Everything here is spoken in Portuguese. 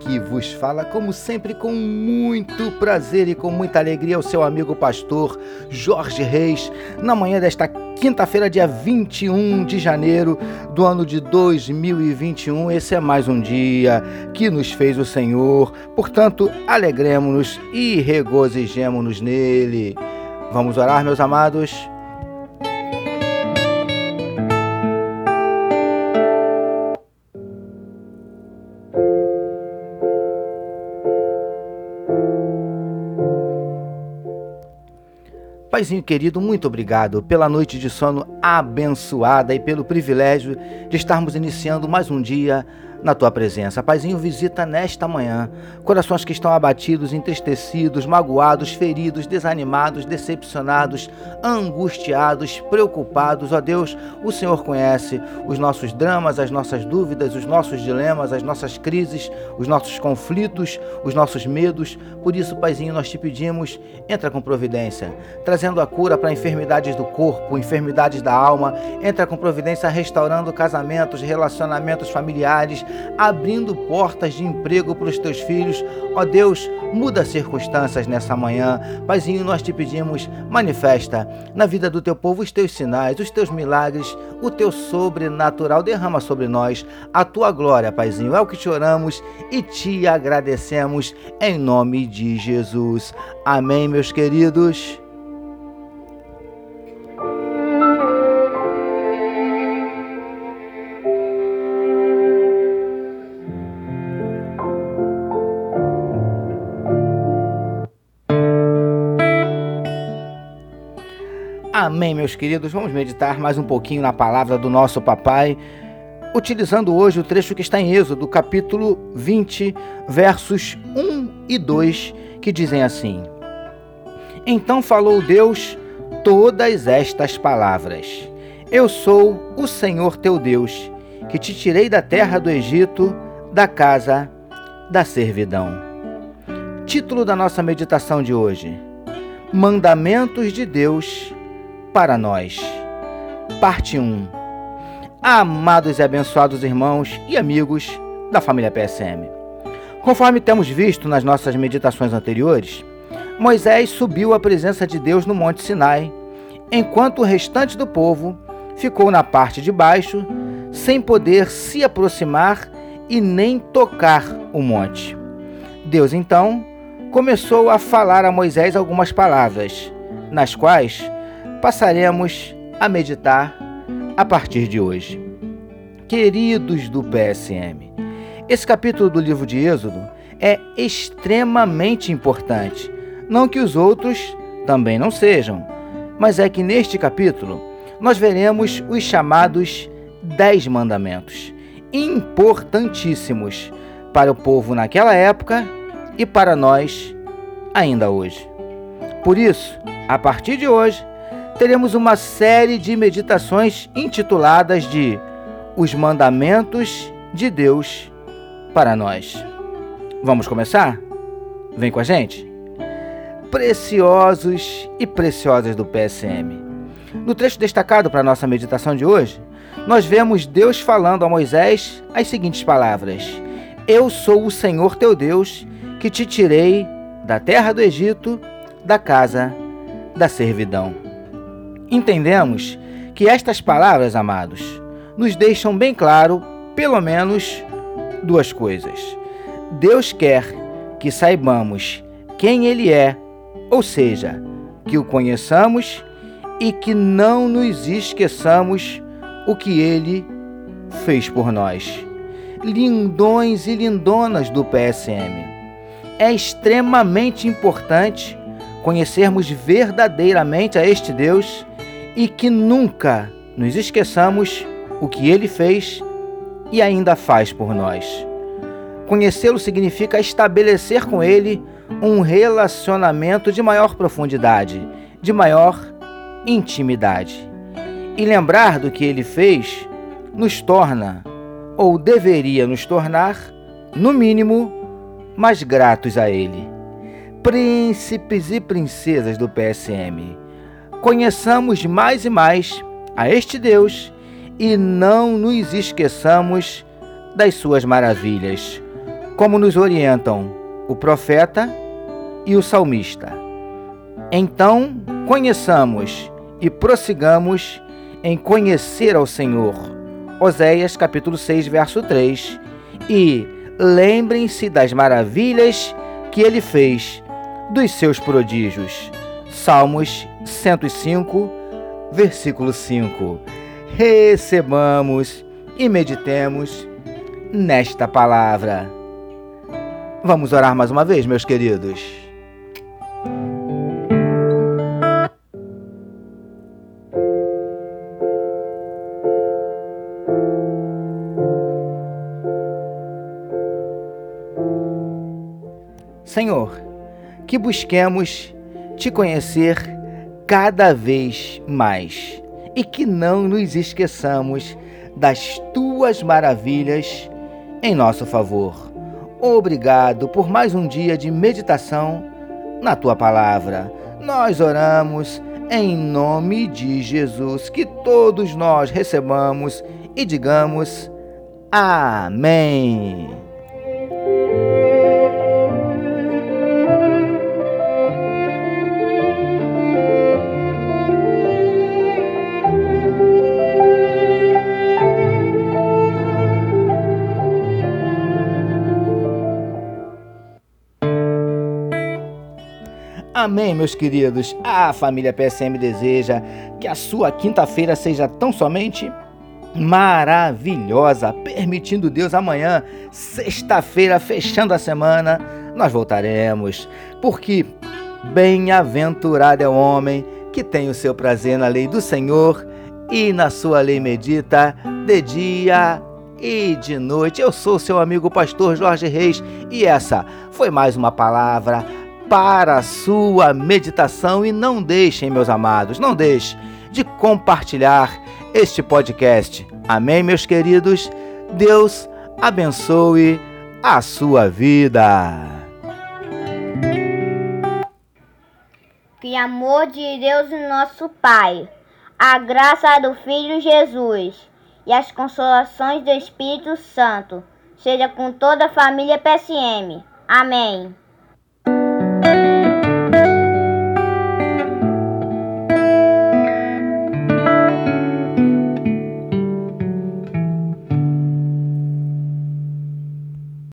Aqui vos fala, como sempre, com muito prazer e com muita alegria, o seu amigo pastor Jorge Reis, na manhã desta quinta-feira, dia 21 de janeiro do ano de 2021. Esse é mais um dia que nos fez o Senhor, portanto, alegremos-nos e regozijemos-nos nele. Vamos orar, meus amados? Paizinho querido, muito obrigado pela noite de sono abençoada e pelo privilégio de estarmos iniciando mais um dia na tua presença. Paizinho, visita nesta manhã corações que estão abatidos, entristecidos, magoados, feridos, desanimados, decepcionados, angustiados, preocupados. Ó Deus, o Senhor conhece os nossos dramas, as nossas dúvidas, os nossos dilemas, as nossas crises, os nossos conflitos, os nossos medos. Por isso, Paizinho, nós te pedimos, entra com providência, trazendo a cura para enfermidades do corpo, enfermidades da alma. Entra com providência restaurando casamentos, relacionamentos familiares, abrindo portas de emprego para os teus filhos. Ó Deus, muda as circunstâncias nessa manhã. Paizinho, nós te pedimos, manifesta na vida do teu povo os teus sinais, os teus milagres, o teu sobrenatural. Derrama sobre nós a tua glória, Paizinho. É o que te oramos e te agradecemos em nome de Jesus. Amém, meus queridos. Amém, meus queridos. Vamos meditar mais um pouquinho na palavra do nosso papai, utilizando hoje o trecho que está em Êxodo, capítulo 20, versos 1 e 2, que dizem assim: Então falou Deus todas estas palavras: Eu sou o Senhor teu Deus, que te tirei da terra do Egito, da casa da servidão. Título da nossa meditação de hoje: Mandamentos de Deus para nós. Parte 1. Amados e abençoados irmãos e amigos da família PSM. Conforme temos visto nas nossas meditações anteriores, Moisés subiu à presença de Deus no Monte Sinai, enquanto o restante do povo ficou na parte de baixo, sem poder se aproximar e nem tocar o monte. Deus então começou a falar a Moisés algumas palavras, nas quais passaremos a meditar a partir de hoje. Queridos do PSM, esse capítulo do livro de Êxodo é extremamente importante. Não que os outros também não sejam, mas é que neste capítulo nós veremos os chamados Dez Mandamentos, importantíssimos para o povo naquela época e para nós ainda hoje. Por isso, a partir de hoje, teremos uma série de meditações intituladas de Os Mandamentos de Deus para nós. Vamos começar? Vem com a gente? Preciosos e preciosas do PSM. No trecho destacado para a nossa meditação de hoje, nós vemos Deus falando a Moisés as seguintes palavras: Eu sou o Senhor teu Deus, que te tirei da terra do Egito, da casa da servidão. Entendemos que estas palavras, amados, nos deixam bem claro, pelo menos, duas coisas. Deus quer que saibamos quem Ele é, ou seja, que o conheçamos e que não nos esqueçamos o que Ele fez por nós. Lindões e lindonas do PSM. É extremamente importante conhecermos verdadeiramente a este Deus e que nunca nos esqueçamos o que ele fez e ainda faz por nós. Conhecê-lo significa estabelecer com ele um relacionamento de maior profundidade, de maior intimidade. E lembrar do que ele fez nos torna, ou deveria nos tornar, no mínimo, mais gratos a ele. Príncipes e princesas do PSM, conheçamos mais e mais a este Deus e não nos esqueçamos das suas maravilhas, como nos orientam o profeta e o salmista. Então, conheçamos e prossigamos em conhecer ao Senhor. Oséias capítulo 6, verso 3. E lembrem-se das maravilhas que ele fez, dos seus prodígios. Salmos 105, versículo 5. Recebamos e meditemos nesta palavra. Vamos orar mais uma vez, meus queridos. Senhor, que busquemos te conhecer cada vez mais e que não nos esqueçamos das tuas maravilhas em nosso favor. Obrigado por mais um dia de meditação na tua palavra. Nós oramos em nome de Jesus, que todos nós recebamos e digamos Amém. Amém, meus queridos. A família PSM deseja que a sua quinta-feira seja tão somente maravilhosa, permitindo Deus amanhã, sexta-feira, fechando a semana, nós voltaremos, porque bem-aventurado é o homem que tem o seu prazer na lei do Senhor e na sua lei medita de dia e de noite. Eu sou seu amigo pastor Jorge Reis e essa foi mais uma palavra para a sua meditação e não deixem, meus amados, não deixe de compartilhar este podcast. Amém, meus queridos? Deus abençoe a sua vida. Que amor de Deus, nosso Pai, a graça do Filho Jesus e as consolações do Espírito Santo seja com toda a família PSM. Amém.